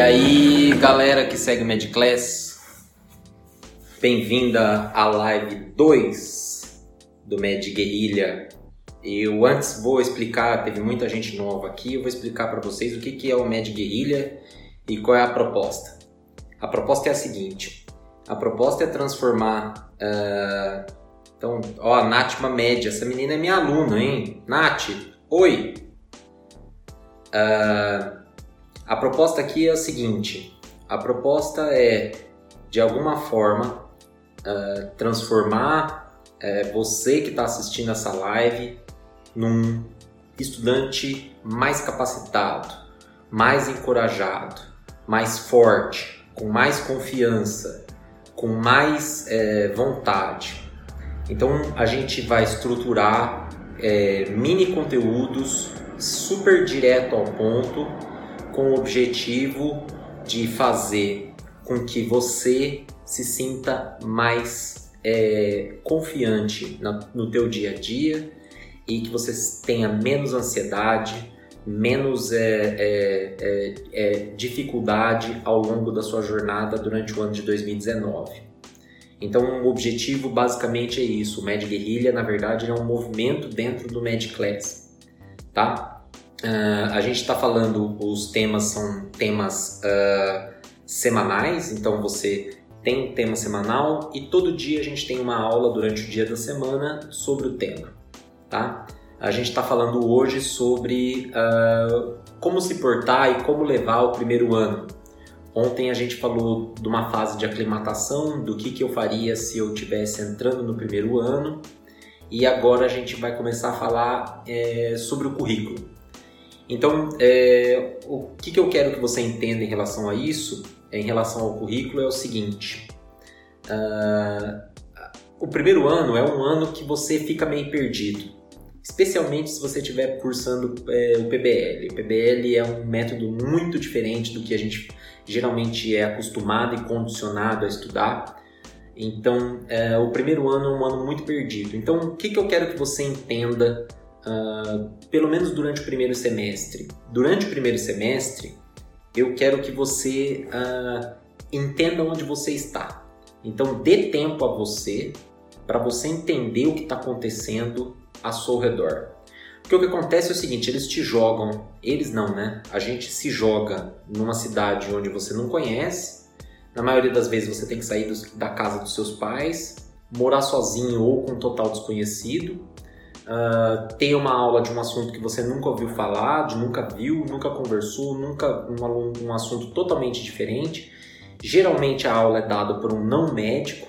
E aí, galera que segue o Medclass, bem-vinda à live 2 do Med Guerrilha. Eu antes vou explicar, teve muita gente nova aqui, eu vou explicar para vocês o que, que é o Med Guerrilha e qual é a proposta. A proposta é a seguinte: a proposta é transformar. Uh, então, ó, a Nath Média, essa menina é minha aluna, hein? Nath, oi! Uh, a proposta aqui é a seguinte: a proposta é, de alguma forma, uh, transformar uh, você que está assistindo essa live num estudante mais capacitado, mais encorajado, mais forte, com mais confiança, com mais é, vontade. Então a gente vai estruturar mini conteúdos super direto ao ponto com o objetivo de fazer com que você se sinta mais é, confiante no teu dia a dia e que você tenha menos ansiedade, menos é, é, é, é dificuldade ao longo da sua jornada durante o ano de 2019. Então, o objetivo basicamente é isso. O Med Guerrilha, na verdade, é um movimento dentro do Med Class, tá? Uh, a gente está falando, os temas são temas uh, semanais, então você tem um tema semanal e todo dia a gente tem uma aula durante o dia da semana sobre o tema, tá? A gente está falando hoje sobre uh, como se portar e como levar o primeiro ano. Ontem a gente falou de uma fase de aclimatação, do que, que eu faria se eu estivesse entrando no primeiro ano, e agora a gente vai começar a falar é, sobre o currículo. Então, é, o que, que eu quero que você entenda em relação a isso, em relação ao currículo, é o seguinte: uh, o primeiro ano é um ano que você fica meio perdido, especialmente se você estiver cursando é, o PBL. O PBL é um método muito diferente do que a gente geralmente é acostumado e condicionado a estudar. Então, é, o primeiro ano é um ano muito perdido. Então, o que, que eu quero que você entenda uh, pelo menos durante o primeiro semestre. Durante o primeiro semestre, eu quero que você uh, entenda onde você está. Então, dê tempo a você para você entender o que está acontecendo ao seu redor. Porque o que acontece é o seguinte: eles te jogam, eles não, né? A gente se joga numa cidade onde você não conhece. Na maioria das vezes você tem que sair dos, da casa dos seus pais, morar sozinho ou com um total desconhecido uh, ter uma aula de um assunto que você nunca ouviu falar, de nunca viu, nunca conversou, nunca um, um assunto totalmente diferente. Geralmente a aula é dada por um não médico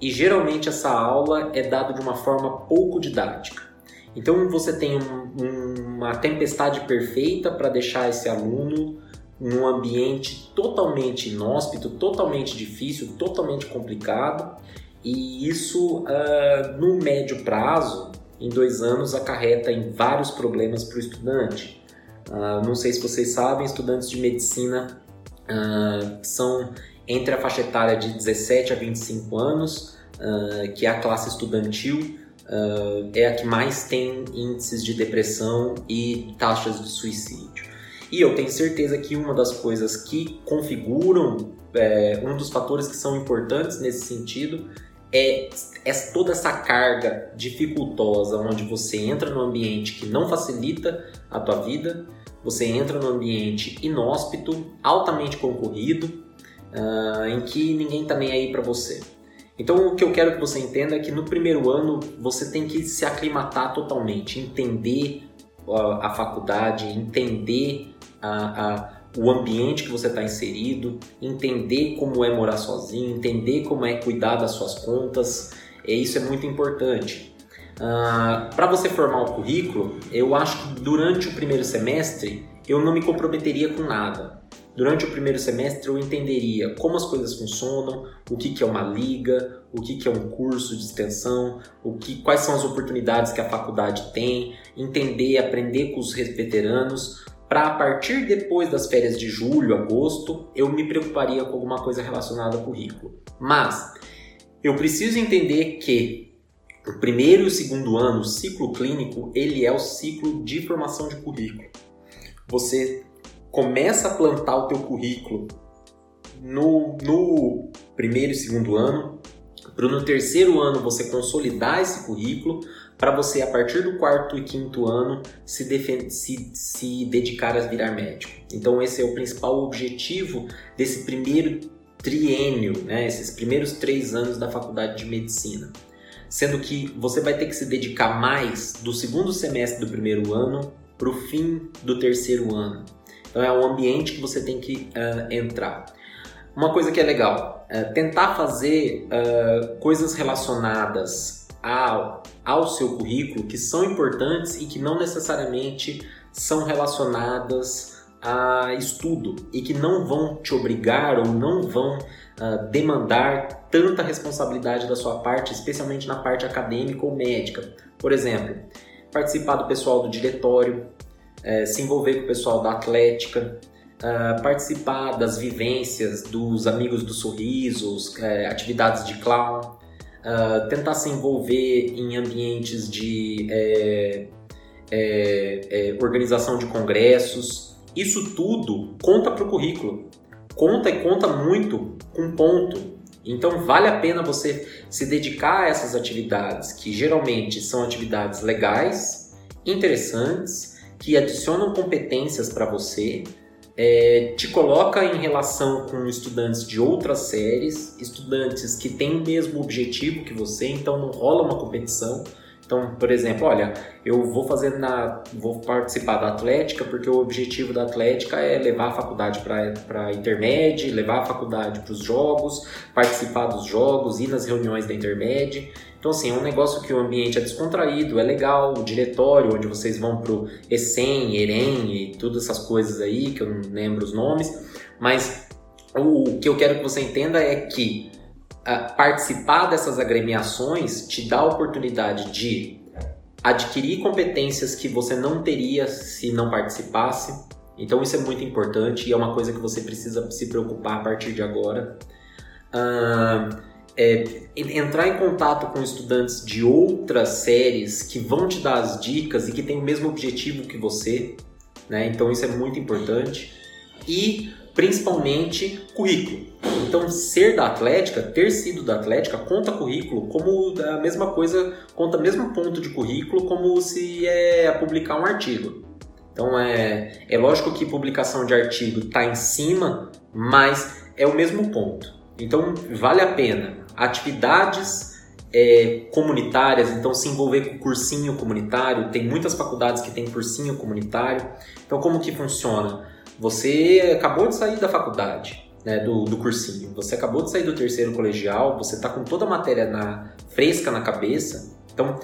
e geralmente essa aula é dada de uma forma pouco didática. Então você tem um, uma tempestade perfeita para deixar esse aluno num ambiente totalmente inóspito, totalmente difícil, totalmente complicado, e isso uh, no médio prazo em dois anos acarreta em vários problemas para o estudante. Uh, não sei se vocês sabem, estudantes de medicina uh, são entre a faixa etária de 17 a 25 anos, uh, que é a classe estudantil, é a que mais tem índices de depressão e taxas de suicídio. E eu tenho certeza que uma das coisas que configuram, é, um dos fatores que são importantes nesse sentido, é, é toda essa carga dificultosa onde você entra num ambiente que não facilita a tua vida, você entra num ambiente inóspito, altamente concorrido, uh, em que ninguém está nem aí para você. Então, o que eu quero que você entenda é que no primeiro ano você tem que se aclimatar totalmente, entender uh, a faculdade, entender a, a o ambiente que você está inserido, entender como é morar sozinho, entender como é cuidar das suas contas, e isso é muito importante. Uh, ah, Para você formar o currículo, eu acho que durante o primeiro semestre eu não me comprometeria com nada. Durante o primeiro semestre eu entenderia como as coisas funcionam, o que, que é uma liga, o que, que é um curso de extensão, o que, quais são as oportunidades que a faculdade tem, entender, aprender com os veteranos, para a partir depois das férias de julho, agosto, eu me preocuparia com alguma coisa relacionada ao currículo. Mas eu preciso entender que o primeiro e o segundo ano, o ciclo clínico, ele é o ciclo de formação de currículo. Você começa a plantar o teu currículo no, no primeiro e segundo ano, para no terceiro ano você consolidar esse currículo, para você, a partir do quarto e quinto ano, se, se, se dedicar a virar médico. Então, esse é o principal objetivo desse primeiro triênio, né? esses primeiros três anos da faculdade de medicina. Sendo que você vai ter que se dedicar mais do segundo semestre do primeiro ano para o fim do terceiro ano. Então, é o ambiente que você tem que uh, entrar. Uma coisa que é legal, é tentar fazer uh, coisas relacionadas ao, ao seu currículo que são importantes e que não necessariamente são relacionadas a estudo e que não vão te obrigar ou não vão uh, demandar tanta responsabilidade da sua parte, especialmente na parte acadêmica ou médica. Por exemplo, participar do pessoal do diretório, uh, se envolver com o pessoal da atlética, uh, participar das vivências dos amigos dos sorrisos, uh, atividades de clown, uh, tentar se envolver em ambientes de é, é, organização de congressos. Isso tudo conta para o currículo. Conta e conta muito com ponto. Então vale a pena você se dedicar a essas atividades, que geralmente são atividades legais, interessantes, que adicionam competências para você, é, te coloca em relação com estudantes de outras séries, estudantes que têm o mesmo objetivo que você, então não rola uma competição. Então, por exemplo, olha, eu vou fazer na, vou participar da Atlética porque o objetivo da Atlética é levar a faculdade para a intermédia, levar a faculdade para os jogos, participar dos jogos, ir nas reuniões da intermédia. Então, assim, é um negócio que o ambiente é descontraído, é legal, o diretório, onde vocês vão pro ESEM, EREM e todas essas coisas aí, que eu não lembro os nomes, mas o que eu quero que você entenda é que uh, participar dessas agremiações te dá a oportunidade de adquirir competências que você não teria se não participasse. Então isso é muito importante e é uma coisa que você precisa se preocupar a partir de agora. Uh, é, entrar em contato com estudantes de outras séries que vão te dar as dicas e que têm o mesmo objetivo que você, né? Então isso é muito importante. E principalmente currículo. Então, ser da Atlética, ter sido da Atlética, conta currículo como a mesma coisa, conta mesmo ponto de currículo como se é publicar um artigo. Então, é, é lógico que publicação de artigo está em cima, mas é o mesmo ponto. Então, vale a pena. Atividades é, comunitárias, então se envolver com cursinho comunitário, tem muitas faculdades que tem cursinho comunitário. Então, como que funciona? Você acabou de sair da faculdade, né, do, do cursinho, você acabou de sair do terceiro colegial, você está com toda a matéria na, fresca na cabeça. Então,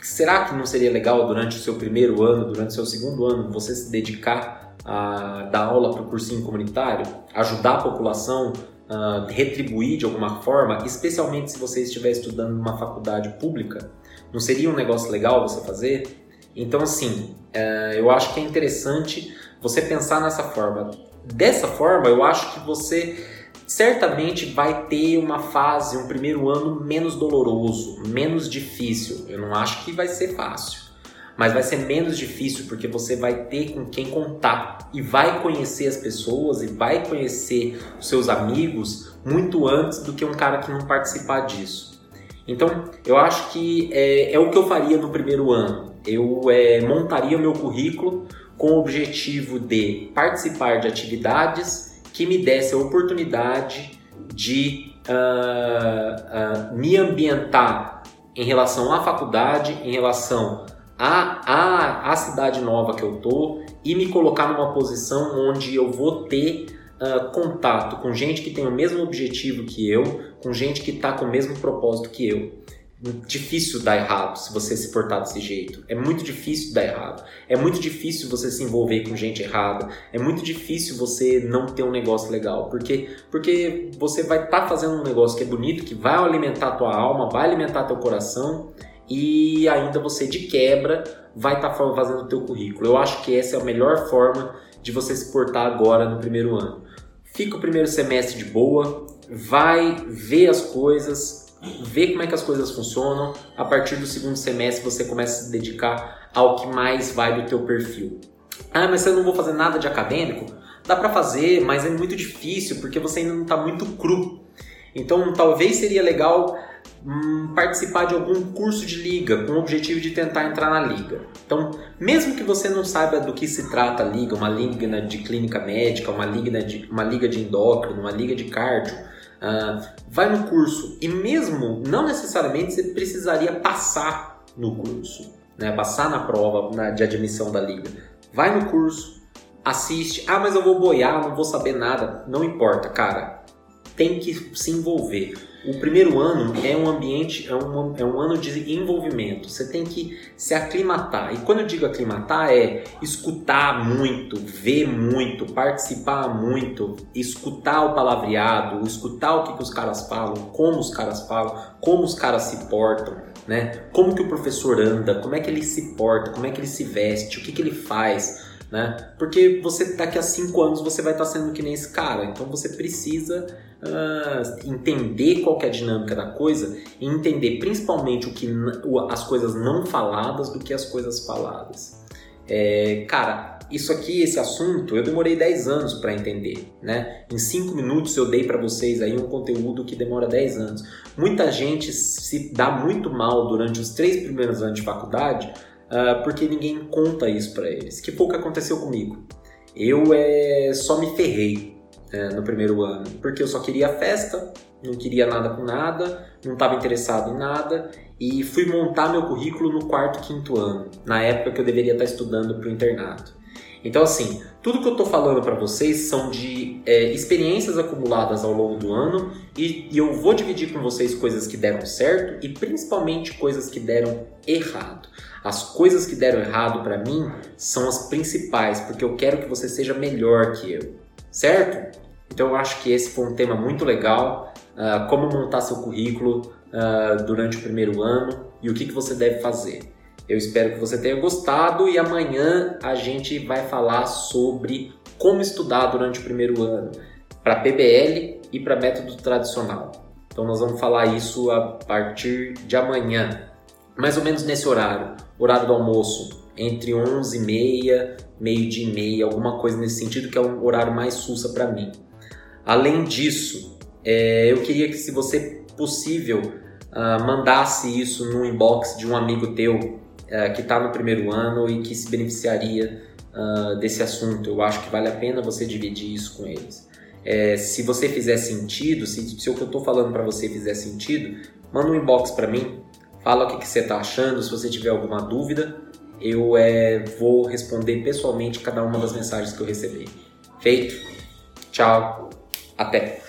será que não seria legal durante o seu primeiro ano, durante o seu segundo ano, você se dedicar a dar aula para o cursinho comunitário, ajudar a população, uh, retribuir de alguma forma, especialmente se você estiver estudando numa faculdade pública? Não seria um negócio legal você fazer? Então, assim, uh, eu acho que é interessante você pensar nessa forma. Dessa forma, eu acho que você certamente vai ter uma fase, um primeiro ano menos doloroso, menos difícil. Eu não acho que vai ser fácil, mas vai ser menos difícil porque você vai ter com quem contar e vai conhecer as pessoas e vai conhecer os seus amigos muito antes do que um cara que não participar disso. Então, eu acho que é, é o que eu faria no primeiro ano. Eu é, montaria o meu currículo com o objetivo de participar de atividades que me desse a oportunidade de uh, uh, me ambientar em relação à faculdade, em relação à, à, à cidade nova que eu tô e me colocar numa posição onde eu vou ter uh, contato com gente que tem o mesmo objetivo que eu, com gente que está com o mesmo propósito que eu difícil dar errado se você se portar desse jeito. É muito difícil dar errado. É muito difícil você se envolver com gente errada. É muito difícil você não ter um negócio legal, porque porque você vai estar tá fazendo um negócio que é bonito, que vai alimentar a tua alma, vai alimentar teu coração e ainda você de quebra vai estar tá fazendo o teu currículo. Eu acho que essa é a melhor forma de você se portar agora no primeiro ano. Fica o primeiro semestre de boa, vai ver as coisas, ver como é que as coisas funcionam. A partir do segundo semestre você começa a se dedicar ao que mais vai do teu perfil. Ah, mas eu não vou fazer nada de acadêmico? dá para fazer, mas é muito difícil porque você ainda não está muito cru. Então, talvez seria legal participar de algum curso de liga com o objetivo de tentar entrar na liga. Então, mesmo que você não saiba do que se trata a liga, uma liga de clínica médica, uma liga de, uma liga de endócrino, uma liga de cardio, uh, vai no curso. E mesmo, não necessariamente você precisaria passar no curso, né? passar na prova na, de admissão da liga. Vai no curso, assiste. Ah, mas eu vou boiar, não vou saber nada. Não importa, cara. Tem que se envolver o primeiro ano é um ambiente, é um, é um ano de envolvimento. Você tem que se aclimatar. E quando eu digo aclimatar, é escutar muito, ver muito, participar muito, escutar o palavreado, escutar o que, que os caras falam, como os caras falam, como os caras se portam, né? Como que o professor anda, como é que ele se porta, como é que ele se veste, o que, que ele faz. Né? Porque você daqui a cinco anos você vai estar sendo que nem esse cara, então você precisa uh, entender qual é a dinâmica da coisa e entender principalmente o que as coisas não faladas do que as coisas faladas. É, cara, isso aqui, esse assunto, eu demorei 10 anos para entender, né? Em 5 minutos eu dei para vocês aí um conteúdo que demora 10 anos. Muita gente se dá muito mal durante os três primeiros anos de faculdade uh, porque ninguém conta isso para eles. Que pouco aconteceu comigo. Eu é, só me ferrei é, no primeiro ano, porque eu só queria festa, não queria nada com nada, não estava interessado em nada e fui montar meu currículo no quarto, quinto ano, na época que eu deveria estar estudando para o internato. Então, assim, tudo que eu estou falando para vocês são de é, experiências acumuladas ao longo do ano e, e, eu vou dividir com vocês coisas que deram certo e principalmente coisas que deram errado. As coisas que deram errado para mim são as principais, porque eu quero que você seja melhor que eu, certo? Então eu acho que esse foi um tema muito legal, uh, como montar seu currículo uh, durante o primeiro ano e o que, que você deve fazer. Eu espero que você tenha gostado e amanhã a gente vai falar sobre como estudar durante o primeiro ano para PBL e para método tradicional. Então nós vamos falar isso a partir de amanhã, mais ou menos nesse horário, horário do almoço, entre 11 e meia, meio-dia e meia, alguma coisa nesse sentido que é um horário mais sussa para mim. Além disso, é, eu queria que, se você possível, uh, mandasse isso no inbox de um amigo teu uh, que está no primeiro ano e que se beneficiaria uh, desse assunto. Eu acho que vale a pena você dividir isso com eles. É, se você fizer sentido, se, se o que eu estou falando para você fizer sentido, manda um inbox para mim, fala o que, que você está achando, se você tiver alguma dúvida, eu é, vou responder pessoalmente cada uma das mensagens que eu recebi. Feito? Tchau! Até!